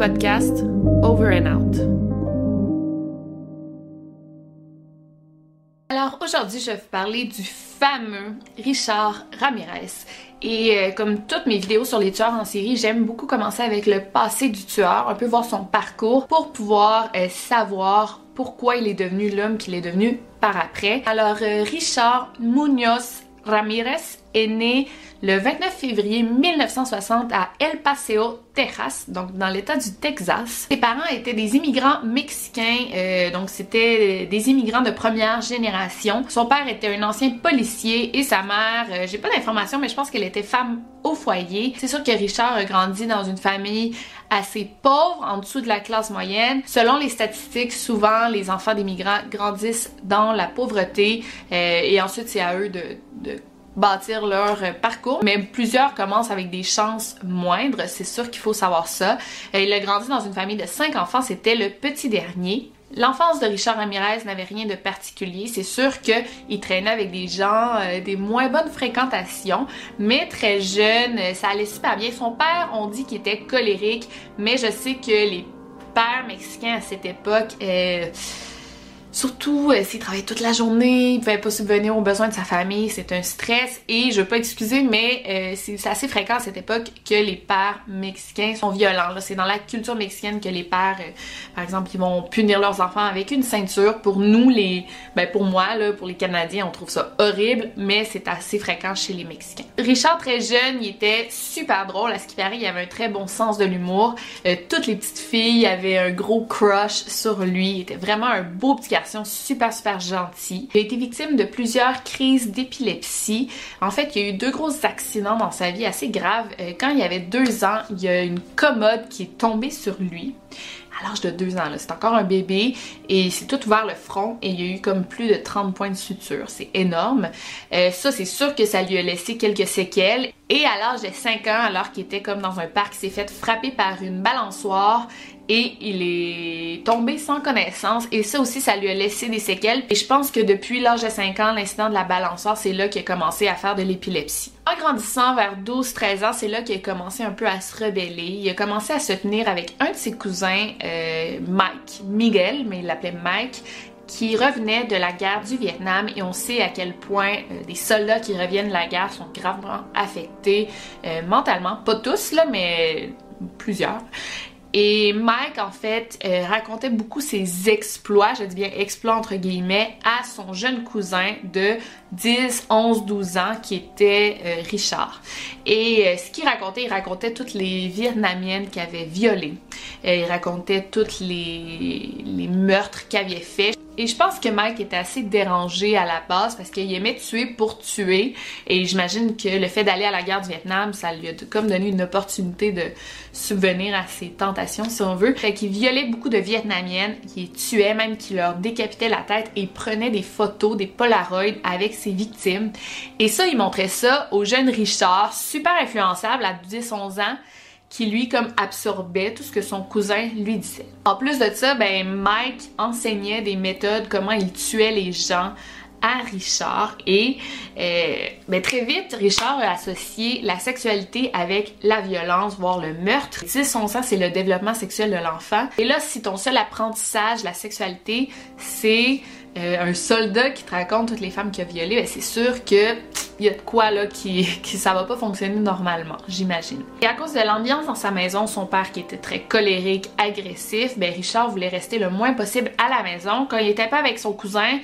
podcast Over and Out. Alors aujourd'hui, je vais vous parler du fameux Richard Ramirez. Et euh, comme toutes mes vidéos sur les tueurs en série, j'aime beaucoup commencer avec le passé du tueur, un peu voir son parcours pour pouvoir euh, savoir pourquoi il est devenu l'homme qu'il est devenu par après. Alors euh, Richard Munoz Ramirez est né le 29 février 1960 à El Paseo, Texas, donc dans l'état du Texas. Ses parents étaient des immigrants mexicains, euh, donc c'était des immigrants de première génération. Son père était un ancien policier et sa mère, euh, j'ai pas d'informations, mais je pense qu'elle était femme foyer. C'est sûr que Richard a grandi dans une famille assez pauvre, en dessous de la classe moyenne. Selon les statistiques, souvent les enfants d'immigrants grandissent dans la pauvreté euh, et ensuite c'est à eux de, de bâtir leur parcours, mais plusieurs commencent avec des chances moindres, c'est sûr qu'il faut savoir ça. Euh, il a grandi dans une famille de cinq enfants, c'était le petit dernier. L'enfance de Richard Ramirez n'avait rien de particulier. C'est sûr qu'il traînait avec des gens, euh, des moins bonnes fréquentations, mais très jeune, euh, ça allait super bien. Son père, on dit qu'il était colérique, mais je sais que les pères mexicains à cette époque, euh, Surtout euh, s'il travaille toute la journée, il pouvait pas subvenir aux besoins de sa famille, c'est un stress et je veux pas excuser, mais euh, c'est assez fréquent à cette époque que les pères mexicains sont violents. C'est dans la culture mexicaine que les pères, euh, par exemple, ils vont punir leurs enfants avec une ceinture. Pour nous, les, ben pour moi, là, pour les Canadiens, on trouve ça horrible, mais c'est assez fréquent chez les Mexicains. Richard, très jeune, il était super drôle. À ce qui paraît, il avait un très bon sens de l'humour. toutes les petites filles avaient un gros crush sur lui. Il était vraiment un beau petit super super gentil. Il a été victime de plusieurs crises d'épilepsie. En fait, il y a eu deux gros accidents dans sa vie assez graves. Euh, quand il avait deux ans, il y a une commode qui est tombée sur lui à l'âge de deux ans. C'est encore un bébé et il s'est tout ouvert le front et il y a eu comme plus de 30 points de suture. C'est énorme. Euh, ça, c'est sûr que ça lui a laissé quelques séquelles. Et à l'âge de 5 ans, alors qu'il était comme dans un parc, il s'est fait frapper par une balançoire et il est tombé sans connaissance. Et ça aussi ça lui a laissé des séquelles. Et je pense que depuis l'âge de 5 ans l'incident de la balançoire c'est là qu'il a commencé à faire de l'épilepsie. En grandissant vers 12-13 ans c'est là qu'il a commencé un peu à se rebeller, il a commencé à se tenir avec un de ses cousins euh, Mike, Miguel mais il l'appelait Mike qui revenait de la guerre du Vietnam. Et on sait à quel point euh, des soldats qui reviennent de la guerre sont gravement affectés euh, mentalement, pas tous là mais plusieurs. Et Mike, en fait, euh, racontait beaucoup ses exploits, je dis bien exploits entre guillemets, à son jeune cousin de 10, 11, 12 ans qui était euh, Richard. Et euh, ce qu'il racontait, il racontait toutes les Vietnamiennes qu'il avait violées. il racontait toutes les, les meurtres qu'il avait fait. Et je pense que Mike était assez dérangé à la base parce qu'il aimait tuer pour tuer. Et j'imagine que le fait d'aller à la guerre du Vietnam, ça lui a comme donné une opportunité de subvenir à ses tentations, si on veut. Fait qu'il violait beaucoup de Vietnamiennes, qu'il tuait, même qu'il leur décapitait la tête et prenait des photos, des polaroids avec ses victimes. Et ça, il montrait ça au jeune Richard, super influençable à 10-11 ans qui lui comme absorbait tout ce que son cousin lui disait. En plus de ça, ben Mike enseignait des méthodes comment il tuait les gens à Richard et euh, ben, très vite Richard a associé la sexualité avec la violence voire le meurtre. 10 11 ans c'est le développement sexuel de l'enfant et là si ton seul apprentissage la sexualité c'est euh, un soldat qui te raconte toutes les femmes qu'il a violées, ben, c'est sûr que il y a de quoi là qui, qui ça va pas fonctionner normalement, j'imagine. Et à cause de l'ambiance dans sa maison, son père qui était très colérique, agressif, ben Richard voulait rester le moins possible à la maison. Quand il était pas avec son cousin,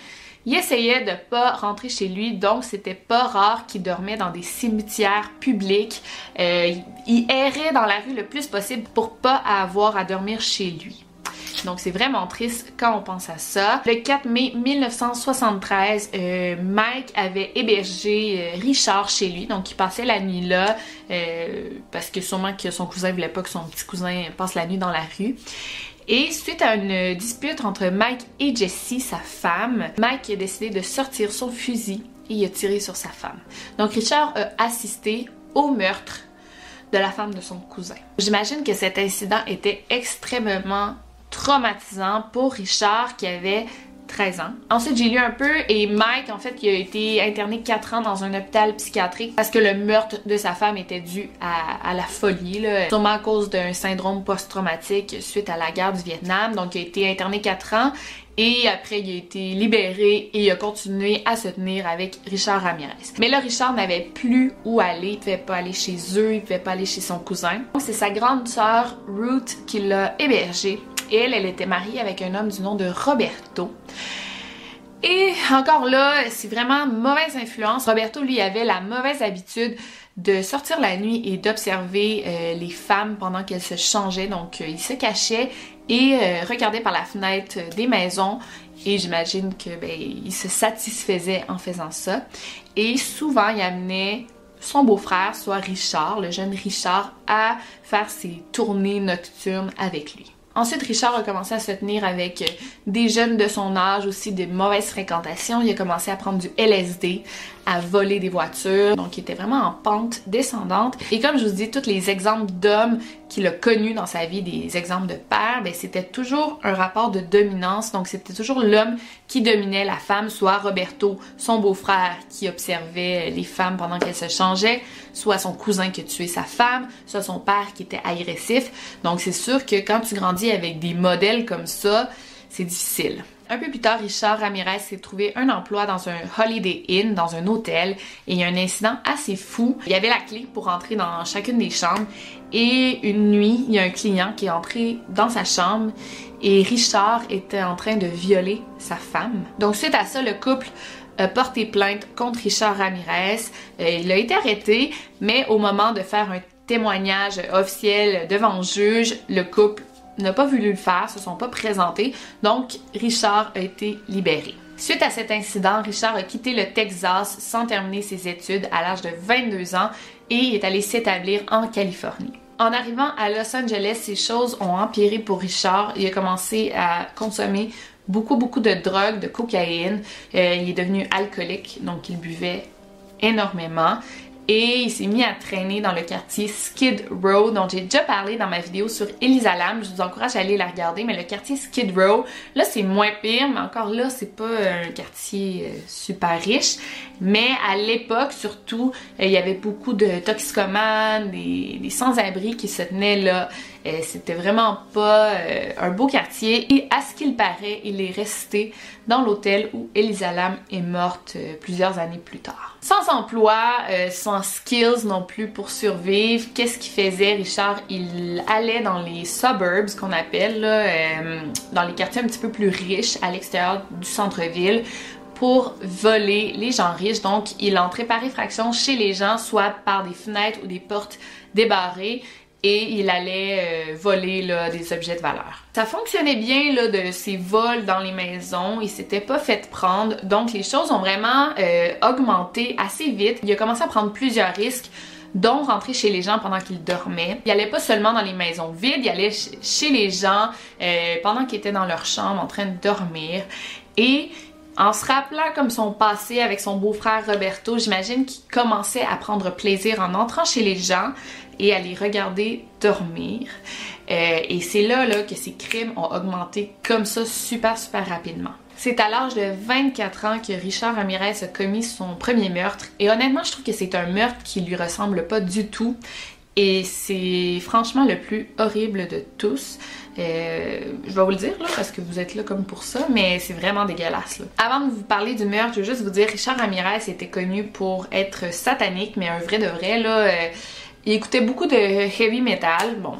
il essayait de pas rentrer chez lui, donc c'était pas rare qu'il dormait dans des cimetières publics. Euh, il errait dans la rue le plus possible pour pas avoir à dormir chez lui. Donc c'est vraiment triste quand on pense à ça. Le 4 mai 1973, euh, Mike avait hébergé euh, Richard chez lui, donc il passait la nuit là, parce que sûrement que son cousin voulait pas que son petit cousin passe la nuit dans la rue. Et suite à une dispute entre Mike et Jessie, sa femme, Mike a décidé de sortir son fusil et il a tiré sur sa femme. Donc Richard a assisté au meurtre de la femme de son cousin. J'imagine que cet incident était extrêmement traumatisant pour Richard qui avait 13 ans. Ensuite, j'ai lu un peu et Mike, en fait, il a été interné 4 ans dans un hôpital psychiatrique parce que le meurtre de sa femme était dû à, la folie, là. sûrement à cause d'un syndrome post-traumatique suite à la guerre du Vietnam. Donc, il a été interné 4 ans et après, il a été libéré et il a continué à se tenir avec Richard Ramirez. Mais là, Richard n'avait plus où aller. Il pouvait pas aller chez eux, il pouvait pas aller chez son cousin. Donc, c'est sa grande sœur Ruth qui l'a hébergé elle, elle était mariée avec un homme du nom de Roberto. Et encore là, c'est vraiment mauvaise influence. Roberto, lui, avait la mauvaise habitude de sortir la nuit et d'observer euh, les femmes pendant qu'elles se changeaient. Donc, euh, il se cachait et euh, regardait par la fenêtre des maisons. Et j'imagine que ben, il se satisfaisait en faisant ça. Et souvent, il amenait son beau-frère, soit Richard, le jeune Richard, à faire ses tournées nocturnes avec lui. Ensuite, Richard a commencé à se tenir avec euh, des jeunes de son âge, aussi des mauvaises fréquentations. Il a commencé à prendre du LSD, à voler des voitures. Donc, il était vraiment en pente descendante. Et comme je vous dis, tous les exemples d'hommes qu'il a connus dans sa vie, des exemples de père, ben, c'était toujours un rapport de dominance. Donc, c'était toujours l'homme qui dominait la femme, soit Roberto, son beau-frère, qui observait les femmes pendant qu'elles se changeaient, soit son cousin qui a tué sa femme, soit son père qui était agressif. Donc, c'est sûr que quand tu grandis avec des modèles comme ça, c'est difficile. Un peu plus tard, Richard Ramirez s'est trouvé un emploi dans un Holiday Inn, dans un hôtel, et il y a un incident assez fou. Il y avait la clé pour entrer dans chacune des chambres, et une nuit, il y a un client qui est entré dans sa chambre, et Richard était en train de violer sa femme. Donc suite à ça, le couple a porté plainte contre Richard Ramirez. Euh, il a été arrêté, mais au moment de faire un témoignage officiel devant le juge, le couple n'a pas voulu le faire, se sont pas présentés, donc Richard a été libéré. Suite à cet incident, Richard a quitté le Texas sans terminer ses études à l'âge de 22 ans et est allé s'établir en Californie. En arrivant à Los Angeles, ces choses ont empiré pour Richard. Il a commencé à consommer beaucoup, beaucoup de drogue, de cocaïne. Euh, il est devenu alcoolique, donc il buvait énormément et il s'est mis à traîner dans le quartier Skid Row dont j'ai déjà parlé dans ma vidéo sur Elisa Lam. Je vous encourage à aller la regarder, mais le quartier Skid Row, là c'est moins pire, mais encore là c'est pas un quartier euh, super riche. Mais à l'époque surtout, euh, il y avait beaucoup de toxicomanes, des, des sans-abri qui se tenaient là. Euh, c'était vraiment pas un beau quartier et à ce qu'il paraît, il est resté dans l'hôtel où Elisa Lam est morte plusieurs années plus tard. Sans emploi, euh, sans skills non plus pour survivre, qu'est-ce qu'il faisait Richard? Il allait dans les suburbs qu'on appelle, euh, dans les quartiers un petit peu plus riches à l'extérieur du centre-ville pour voler les gens riches. Donc, il entrait par effraction chez les gens, soit par des fenêtres ou des portes débarrées et il allait euh, voler des objets de valeur. Ça fonctionnait bien là, de ces vols dans les maisons, il s'était pas fait prendre, donc les choses ont vraiment euh, augmenté assez vite. Il a commencé à prendre plusieurs risques dont rentrer chez les gens pendant qu'ils dormaient. Il allait pas seulement dans les maisons vides, il allait chez les gens euh, pendant qu'ils étaient dans leur chambre en train de dormir. Et en se rappelant comme son passé avec son beau-frère Roberto, j'imagine qu'il commençait à prendre plaisir en entrant chez les gens et à les regarder dormir. Euh, et c'est là, là que ses crimes ont augmenté comme ça super super rapidement. C'est à l'âge de 24 ans que Richard Ramirez a commis son premier meurtre et honnêtement je trouve que c'est un meurtre qui lui ressemble pas du tout. Et c'est franchement le plus horrible de tous. Euh, je vais vous le dire là parce que vous êtes là comme pour ça, mais c'est vraiment dégueulasse. Là. Avant de vous parler du meurtre, je veux juste vous dire, Richard Ramirez était connu pour être satanique, mais un vrai de vrai là. Euh, il écoutait beaucoup de heavy metal. Bon,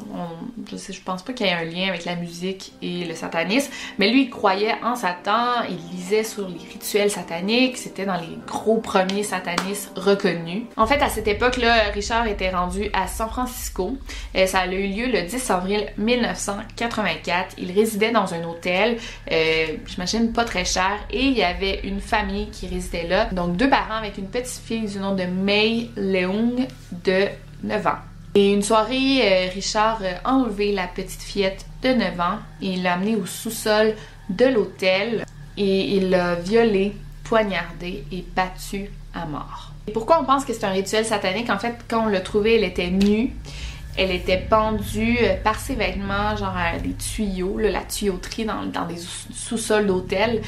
je sais, pense pas qu'il y ait un lien avec la musique et le satanisme, mais lui, il croyait en Satan, il lisait sur les rituels sataniques, c'était dans les gros premiers satanistes reconnus. En fait, à cette époque-là, Richard était rendu à San Francisco. euh, ça a eu lieu le 10 avril 1984. Il résidait dans un hôtel, euh, j'imagine pas très cher, et il y avait une famille qui résidait là. Donc, deux parents avec une petite fille du nom de May Leung de 9 ans. Et une soirée, euh, Richard a enlevé la petite fillette de 9 ans et l'a amenée au sous-sol de l'hôtel et il l'a violée, poignardée et battue à mort. Et pourquoi on pense que c'est un rituel satanique? En fait, quand on l'a trouvée, elle était nue. Elle était pendue euh, par ses vêtements, genre à des tuyaux, la tuyauterie dans, des sous-sols d'hôtel.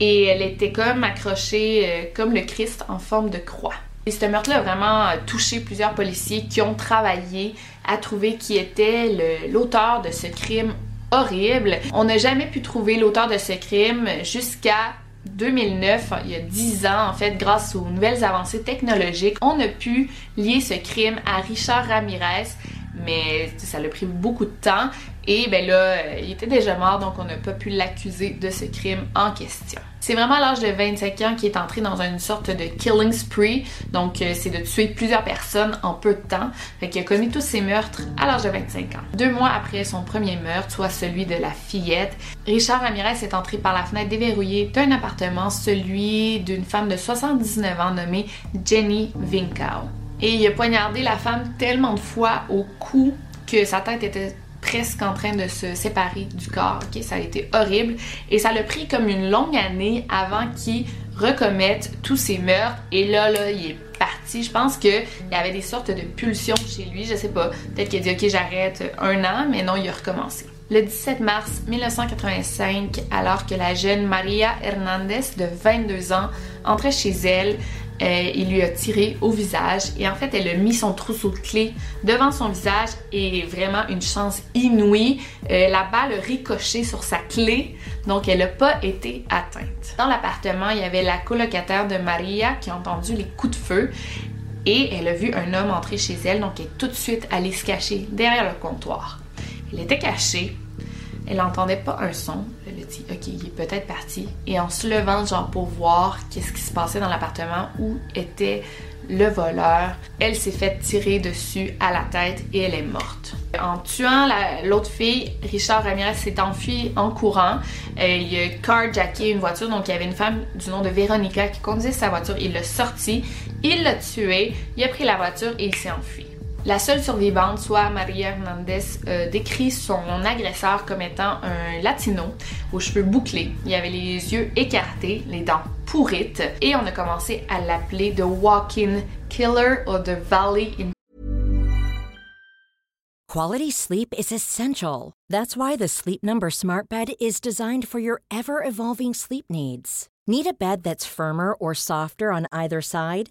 Et elle était comme accrochée euh, comme le Christ en forme de croix. Et ce meurtre-là a vraiment euh, touché plusieurs policiers qui ont travaillé à trouver qui était l'auteur de ce crime horrible. On n'a jamais pu trouver l'auteur de ce crime jusqu'à 2009, il y a 10 ans en fait, grâce aux nouvelles avancées technologiques, on a pu lier ce crime à Richard Ramirez, mais ça a pris beaucoup de temps et ben là, euh, il était déjà mort donc on n'a pas pu l'accuser de ce crime en question. C'est vraiment à l'âge de 25 ans qu'il est entré dans une sorte de killing spree. Donc, euh, c'est de tuer plusieurs personnes en peu de temps. Fait qu'il a commis tous ses meurtres à l'âge de 25 ans. Deux mois après son premier meurtre, soit celui de la fillette, Richard Ramirez est entré par la fenêtre déverrouillée d'un appartement, celui d'une femme de 79 ans nommée Jenny Vinkau. Et il a poignardé la femme tellement de fois au cou que sa tête était presque en train de se séparer du corps. Ok, ça a été horrible et ça l'a pris comme une longue année avant qu'il recommette tous ses meurtres. Et là, là, il est parti. Je pense qu'il y avait des sortes de pulsions chez lui. Je sais pas. Peut-être qu'il a dit ok, j'arrête un an, mais non, il a recommencé. Le 17 mars 1985, alors que la jeune Maria Hernandez de 22 ans entrait chez elle, euh, il lui a tiré au visage et en fait elle a mis son trousseau de clés devant son visage et vraiment une chance inouïe. Euh, la balle a ricoché sur sa clé donc elle n'a pas été atteinte. Dans l'appartement il y avait la colocataire de Maria qui a entendu les coups de feu et elle a vu un homme entrer chez elle donc elle est tout de suite allée se cacher derrière le comptoir. Il était caché elle n'entendait pas un son. Elle OK, il est peut-être parti. Et en se levant, genre, pour voir qu'est-ce qui se passait dans l'appartement où était le voleur, elle s'est fait tirer dessus à la tête et elle est morte. En tuant l'autre fille, Richard Ramirez s'est enfui en courant. Euh, il a carjacké une voiture, donc il y avait une femme du nom de Véronica qui conduisait sa voiture. Il l'a sortie, il l'a tuée, il a pris la voiture et il s'est enfui. La seule survivante, soit Maria Hernandez, euh, décrit son agresseur comme étant un latino aux cheveux bouclés. Il avait les yeux écartés, les dents pourrites, et on a commencé à l'appeler The Walking Killer of the Valley in Quality sleep is essential. That's why the Sleep Number Smart Bed is designed for your ever evolving sleep needs. Need a bed that's firmer or softer on either side?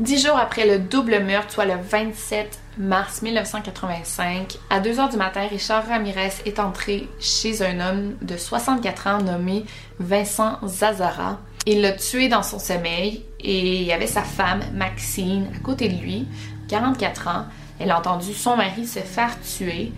Dix jours après le double meurtre, soit le 27 mars 1985, à 2 heures du matin, Richard Ramirez est entré chez un homme de 64 ans nommé Vincent Zazara. Il l'a tué dans son sommeil et il y avait sa femme, Maxine, à côté de lui, 44 ans. Elle a entendu son mari se faire tuer,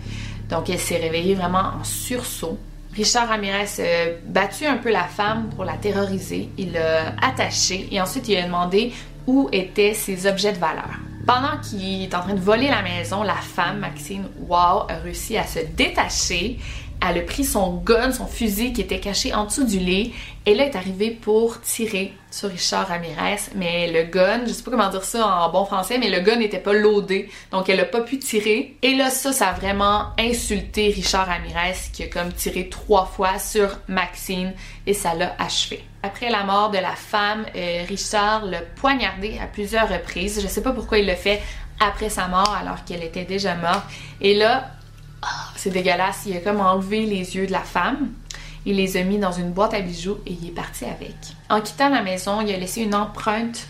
donc elle s'est réveillée vraiment en sursaut. Richard Ramirez a battu un peu la femme pour la terroriser. Il l'a attachée et ensuite il a demandé où étaient ses objets de valeur. Pendant qu'il est en train de voler la maison, la femme, Maxine Wow, a réussi à se détacher Elle a pris son gun, son fusil qui était caché en dessous du lit. Et là, est arrivée pour tirer sur Richard Ramirez. Mais le gun, je sais pas comment dire ça en bon français, mais le gun n'était pas loadé. Donc, elle a pas pu tirer. Et là, ça, ça a vraiment insulté Richard Ramirez qui a comme tiré trois fois sur Maxine et ça l'a achevé. Après la mort de la femme, euh, Richard l'a poignardé à plusieurs reprises. Je sais pas pourquoi il l'a fait après sa mort alors qu'elle était déjà morte. Et là, ah, c'est dégueulasse, il a comme enlevé les yeux de la femme. Il les a mis dans une boîte à bijoux et il est parti avec. En quittant la maison, il a laissé une empreinte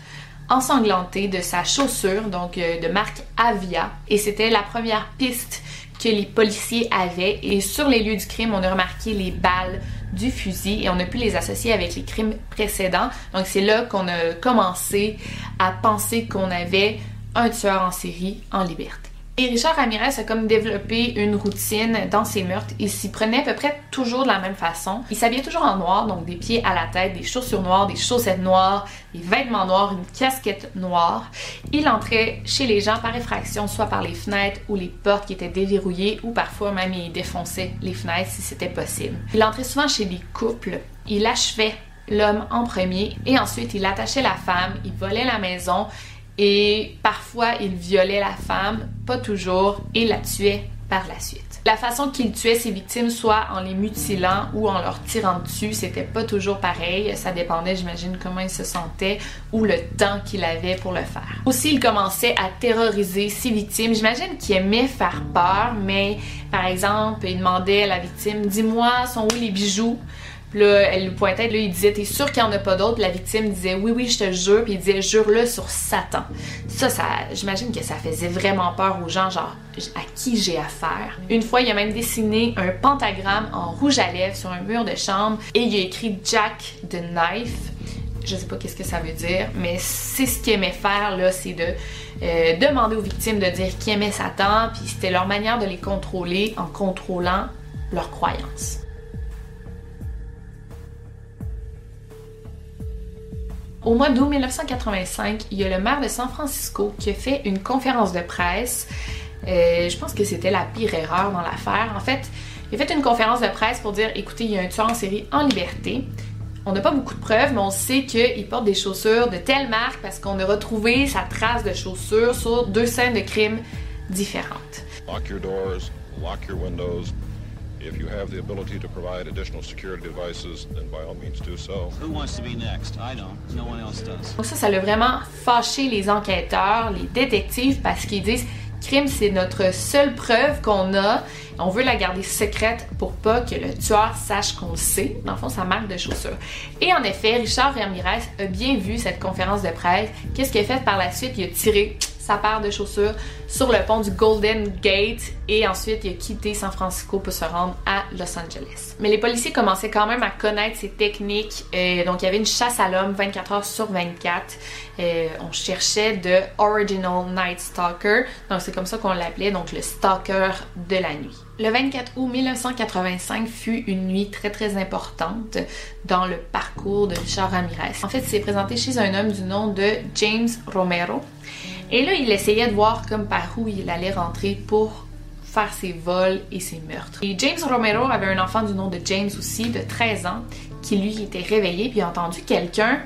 ensanglantée de sa chaussure, donc euh, de marque Avia. Et c'était la première piste que les policiers avaient. Et sur les lieux du crime, on a remarqué les balles du fusil et on a pu les associer avec les crimes précédents. Donc c'est là qu'on a commencé à penser qu'on avait un tueur en série en liberté. Et Richard Ramirez a comme développé une routine dans ses meurtres. Il s'y prenait à peu près toujours de la même façon. Il s'habillait toujours en noir, donc des pieds à la tête, des chaussures noires, des chaussettes noires, des vêtements noirs, une casquette noire. Il entrait chez les gens par effraction, soit par les fenêtres ou les portes qui étaient déverrouillées, ou parfois même il défonçait les fenêtres si c'était possible. Il entrait souvent chez des couples. Il achevait l'homme en premier et ensuite il attachait la femme, il volait la maison et parfois il violait la femme, pas toujours, et la tuait par la suite. La façon qu'il tuait ses victimes, soit en les mutilant ou en leur tirant dessus, c'était pas toujours pareil. Ça dépendait, j'imagine, comment il se sentait ou le temps qu'il avait pour le faire. Aussi, il commençait à terroriser ses victimes. J'imagine qu'il aimait faire peur, mais par exemple, il demandait à la victime Dis-moi, sont où les bijoux elle lui pointait, là, il disait T'es sûr qu'il n'y en a pas d'autres? La victime disait Oui, oui, je te jure. Puis il disait Jure-le sur Satan. Ça, ça j'imagine que ça faisait vraiment peur aux gens, genre à qui j'ai affaire. Une fois, il a même dessiné un pentagramme en rouge à lèvres sur un mur de chambre et il a écrit Jack the Knife. Je sais pas qu'est-ce que ça veut dire, mais c'est ce qu'il aimait faire, là, c'est de euh, demander aux victimes de dire qu'ils aimaient Satan, puis c'était leur manière de les contrôler en contrôlant leurs croyances. Au mois d'août 1985, il y a le maire de San Francisco qui a fait une conférence de presse. Euh, je pense que c'était la pire erreur dans l'affaire. En fait, il a fait une conférence de presse pour dire écoutez, il y a un tueur en série en liberté. On n'a pas beaucoup de preuves, mais on sait qu'il porte des chaussures de telle marque parce qu'on a retrouvé sa trace de chaussures sur deux scènes de crime différentes. Lock your doors, lock your windows, If you have the ability to provide additional security devices, then by all means do so. Who wants to be next? I don't. No one else does. Donc ça, ça l'a vraiment fâché les enquêteurs, les détectives, parce qu'ils disent crime, c'est notre seule preuve qu'on a. On veut la garder secrète pour pas que le tueur sache qu'on le sait. Dans le fond, sa marque de chaussures. Et en effet, Richard Ramirez a bien vu cette conférence de presse. Qu'est-ce qu'il a fait par la suite? Il a tiré sa paire de chaussures sur le pont du Golden Gate et ensuite il a quitté San Francisco pour se rendre à Los Angeles. Mais les policiers commençaient quand même à connaître ses techniques. Euh, donc il y avait une chasse à l'homme 24 heures sur 24. Euh, on cherchait de Original Night Stalker. Donc c'est comme ça qu'on l'appelait, donc le stalker de la nuit. Le 24 août 1985 fut une nuit très très importante dans le parcours de Richard Ramirez. En fait, il s'est présenté chez un homme du nom de James Romero. Et là, il essayait de voir comme par où il allait rentrer pour faire ses vols et ses meurtres. Et James Romero avait un enfant du nom de James aussi, de 13 ans, qui lui était réveillé puis a entendu quelqu'un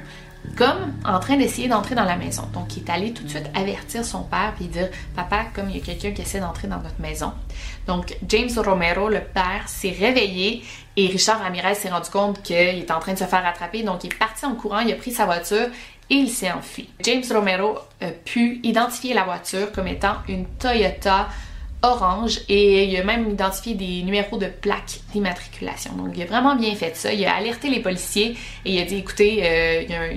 comme en train d'essayer d'entrer dans la maison. Donc, il est allé tout de suite avertir son père puis dire Papa, comme il y a quelqu'un qui essaie d'entrer dans notre maison. Donc, James Romero, le père, s'est réveillé et Richard Ramirez s'est rendu compte qu'il était en train de se faire attraper. Donc, il est parti en courant, il a pris sa voiture et il s'est enfui. James Romero a pu identifier la voiture comme étant une Toyota orange et il a même identifié des numéros de plaques d'immatriculation. Donc il a vraiment bien fait ça. Il a alerté les policiers et il a dit écoutez, euh, il, y a un,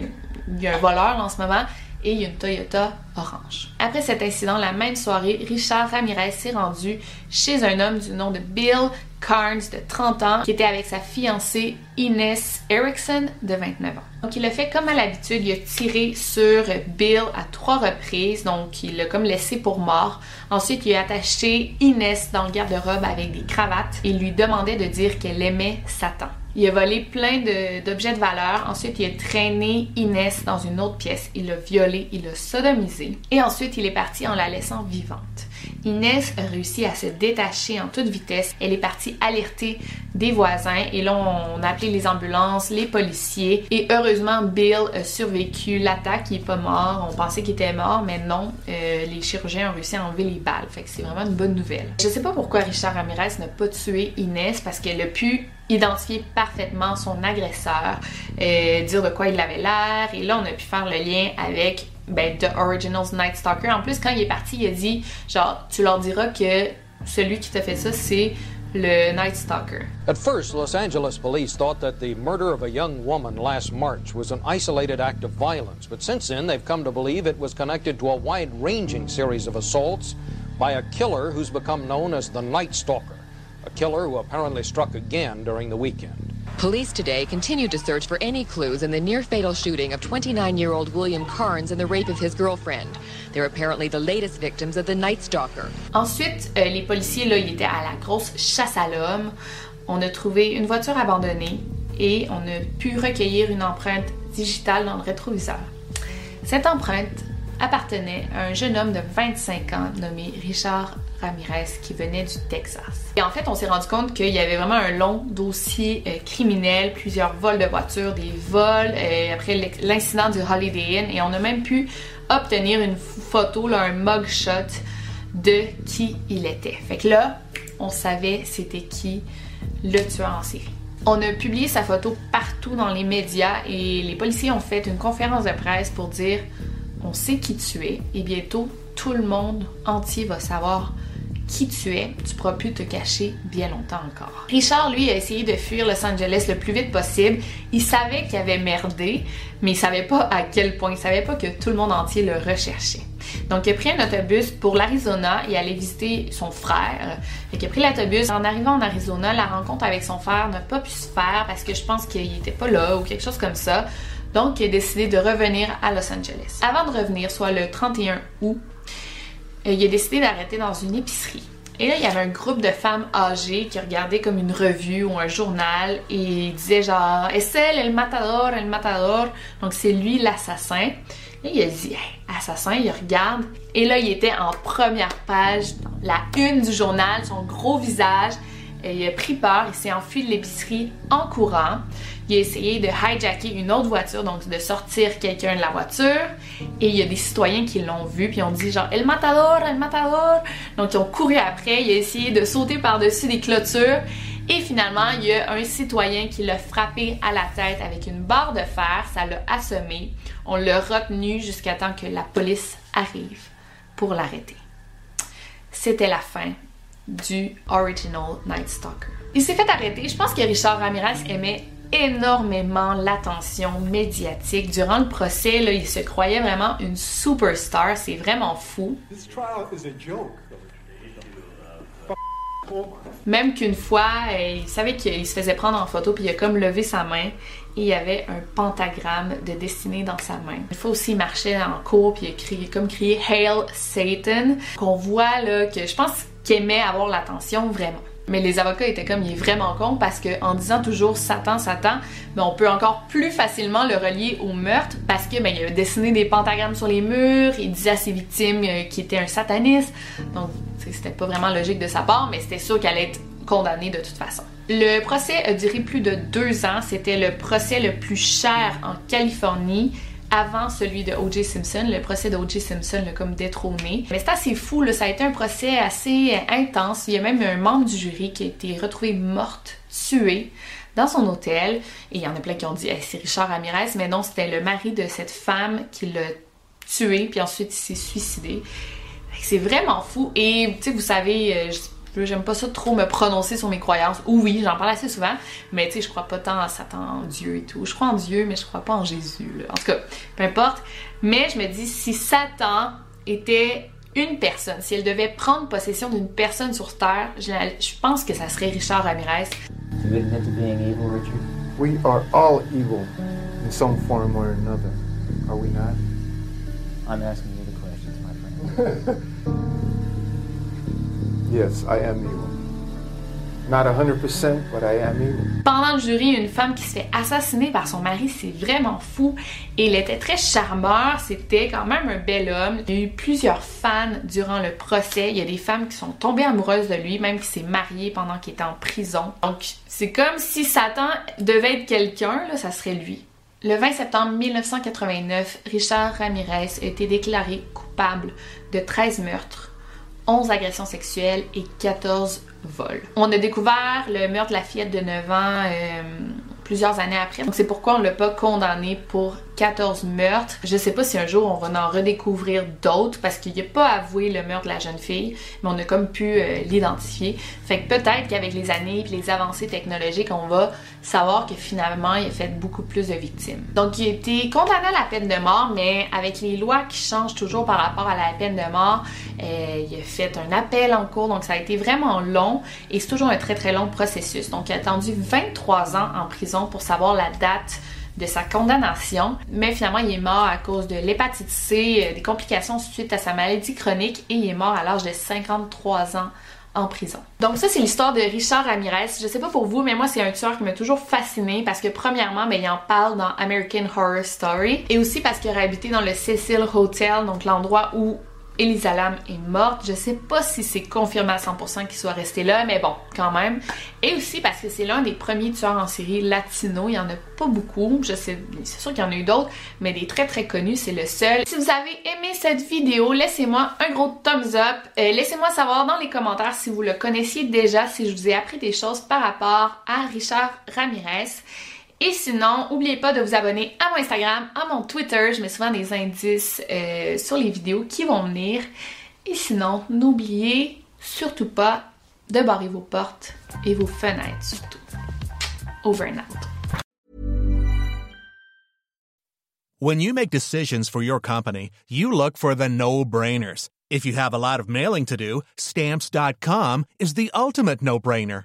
il y a un voleur en ce moment et il y a une Toyota orange. Après cet incident, la même soirée, Richard Ramirez s'est rendu chez un homme du nom de Bill Carnes de 30 ans qui était avec sa fiancée Ines Erickson de 29 ans. Donc il a fait comme à l'habitude, il a tiré sur Bill à trois reprises, donc il l'a comme laissé pour mort. Ensuite, il a attaché Inès dans le garde-robe avec des cravates et lui demandait de dire qu'elle aimait Satan. Il a volé plein d'objets de, valeur. Ensuite, il a traîné Inès dans une autre pièce. Il l'a violée, il l'a sodomisée. Et ensuite, il est parti en la laissant vivante. Inès a réussi à se détacher en toute vitesse. Elle est partie alerter des voisins et là on a appelé les ambulances, les policiers et heureusement Bill a survécu l'attaque, il est pas mort. On pensait qu'il était mort mais non, euh, les chirurgiens ont réussi à enlever les balles. Fait que c'est vraiment une bonne nouvelle. Je sais pas pourquoi Richard Ramirez n'a pas tué Inès parce qu'elle a pu identifier parfaitement son agresseur, euh, dire de quoi il avait l'air et là on a pu faire le lien avec ben, The Originals Night Stalker. En plus, quand il est parti, il a dit genre, tu leur diras que celui qui t'a fait ça, c'est le Night Stalker. At first, Los Angeles police thought that the murder of a young woman last March was an isolated act of violence, but since then they've come to believe it was connected to a wide ranging series of assaults by a killer who's become known as the Night Stalker, a killer who apparently struck again during the weekend. Police today continue to search for any clues in the near fatal shooting of 29 year old William Carnes and the rape of his girlfriend. They're apparently the latest victims of the Night Stalker. Ensuite, euh, les policiers, là, ils étaient à la grosse chasse à l'homme. On a trouvé une voiture abandonnée et on a pu recueillir une empreinte digitale dans le rétroviseur. Cette empreinte appartenait à un jeune homme de 25 ans nommé Richard Qui venait du Texas. Et en fait, on s'est rendu compte qu'il y avait vraiment un long dossier euh, criminel, plusieurs vols de voitures, des vols, euh, après l'incident du Holiday Inn, et on a même pu obtenir une photo, là, un mugshot de qui il était. Fait que là, on savait c'était qui le tueur en série. On a publié sa photo partout dans les médias et les policiers ont fait une conférence de presse pour dire on sait qui tu es et bientôt tout le monde entier va savoir qui tu es, tu pourras plus te cacher bien longtemps encore. Richard, lui, a essayé de fuir Los Angeles le plus vite possible. Il savait qu'il avait merdé, mais il savait pas à quel point. Il savait pas que tout le monde entier le recherchait. Donc, il a pris un autobus pour l'Arizona et allait visiter son frère. il a pris l'autobus. En arrivant en Arizona, la rencontre avec son frère n'a pas pu se faire parce que je pense qu'il était pas là ou quelque chose comme ça. Donc, il a décidé de revenir à Los Angeles. Avant de revenir, soit le 31 août, il a décidé d'arrêter dans une épicerie. Et là, il y avait un groupe de femmes âgées qui regardaient comme une revue ou un journal et disaient genre « C'est elle, le matador, le matador ». Donc c'est lui l'assassin. Et il a dit assassin, il regarde. Et là, il était en première page, la une du journal, son gros visage. Il a pris peur, il s'est enfui de l'épicerie en courant il a essayé de hijacker une autre voiture, donc de sortir quelqu'un de la voiture. Et il y a des citoyens qui l'ont vu, puis ont dit genre El Matador, El Matador. Donc ils ont couru après, il a essayé de sauter par-dessus des clôtures. Et finalement, il y a un citoyen qui l'a frappé à la tête avec une barre de fer, ça l'a assommé. On l'a retenu jusqu'à temps que la police arrive pour l'arrêter. C'était la fin du Original Night Stalker. Il s'est fait arrêter. Je pense que Richard Ramirez aimait énormément l'attention médiatique. Durant le procès, là, il se croyait vraiment une superstar. C'est vraiment fou. Même qu'une fois, il savait qu'il se faisait prendre en photo, puis il a comme levé sa main et il y avait un pentagramme de dessiné dans sa main. Une fois aussi, il marchait en cours, puis il a crié, comme crié Hail Satan. Qu'on voit là que je pense qu'il aimait avoir l'attention vraiment. Mais les avocats étaient comme, il est vraiment con parce qu'en disant toujours Satan, Satan, ben, on peut encore plus facilement le relier au meurtre parce que ben, il a dessiné des pentagrammes sur les murs, il disait à ses victimes euh, qu'il était un sataniste. Donc, c'était pas vraiment logique de sa part, mais c'était sûr qu'elle allait être condamnée de toute façon. Le procès a duré plus de deux ans. C'était le procès le plus cher en Californie avant celui de O.J. Simpson. Le procès de O.J. Simpson l'a comme détrôné. Mais c'est assez fou, ça a été un procès assez intense. Il y a même un membre du jury qui a été retrouvé morte, tuée dans son hôtel. Et il y en a plein qui ont dit c'est Richard Ramirez, mais non, c'était le mari de cette femme qui l'a tué, puis ensuite il s'est suicidé. C'est vraiment fou. Et tu sais, vous savez, euh, J'aime pas ça trop me prononcer sur mes croyances. Ou oui, j'en parle assez souvent, mais tu sais, je crois pas tant à Satan, en Dieu et tout. Je crois en Dieu, mais je crois pas en Jésus. En tout cas, peu importe. Mais je me dis, si Satan était une personne, si elle devait prendre possession d'une personne sur Terre, je, pense que ça serait Richard Ramirez. We are all evil in some form or another. Are we not? I'm asking you the questions, my friend. Yes, I am evil. Not 100%, but I am evil. Pendant le jury, une femme qui se fait assassiner par son mari, c'est vraiment fou. Et il était très charmeur, c'était quand même un bel homme. Il y a eu plusieurs fans durant le procès. Il y a des femmes qui sont tombées amoureuses de lui, même qui s'est marié pendant qu'il était en prison. Donc, c'est comme si Satan devait être quelqu'un, là, ça serait lui. Le 20 septembre 1989, Richard Ramirez a été déclaré coupable de 13 meurtres, 11 agressions sexuelles et 14 vols. On a découvert le meurtre de la fillette de 9 ans euh, plusieurs années après. Donc c'est pourquoi on l'a pas condamné pour 14 meurtres. Je sais pas si un jour on va en redécouvrir d'autres parce qu'il n'a pas avoué le meurtre de la jeune fille, mais on a comme pu euh, l'identifier. Fait que peut-être qu'avec les années et les avancées technologiques, on va savoir que finalement il a fait beaucoup plus de victimes. Donc il a été condamné à la peine de mort, mais avec les lois qui changent toujours par rapport à la peine de mort, euh, il a fait un appel en cours, donc ça a été vraiment long et c'est toujours un très très long processus. Donc il a attendu 23 ans en prison pour savoir la date de sa condamnation, mais finalement il est mort à cause de l'hépatite C, euh, des complications suite à sa maladie chronique et il est mort à l'âge de 53 ans en prison. Donc ça c'est l'histoire de Richard Ramirez. Je sais pas pour vous, mais moi c'est un tueur qui m'a toujours fasciné parce que premièrement, ben, il en parle dans American Horror Story et aussi parce qu'il aurait habité dans le Cecil Hotel, donc l'endroit où Elisa Lam est morte. Je sais pas si c'est confirmé à 100% qu'il soit resté là, mais bon, quand même. Et aussi parce que c'est l'un des premiers tueurs en série latinos. Il y en a pas beaucoup. Je sais, c'est sûr qu'il y en a eu d'autres, mais des très très connus, c'est le seul. Si vous avez aimé cette vidéo, laissez-moi un gros thumbs up. Euh, laissez-moi savoir dans les commentaires si vous le connaissiez déjà, si je vous ai appris des choses par rapport à Richard Ramirez. Et sinon, n'oubliez pas de vous abonner à mon Instagram, à mon Twitter. Je mets souvent des indices euh, sur les vidéos qui vont venir. Et sinon, n'oubliez surtout pas de barrer vos portes et vos fenêtres surtout. Over and out. When you make decisions for your company, you look for the no-brainers. If you have a lot of mailing to do, stamps.com is the ultimate no-brainer.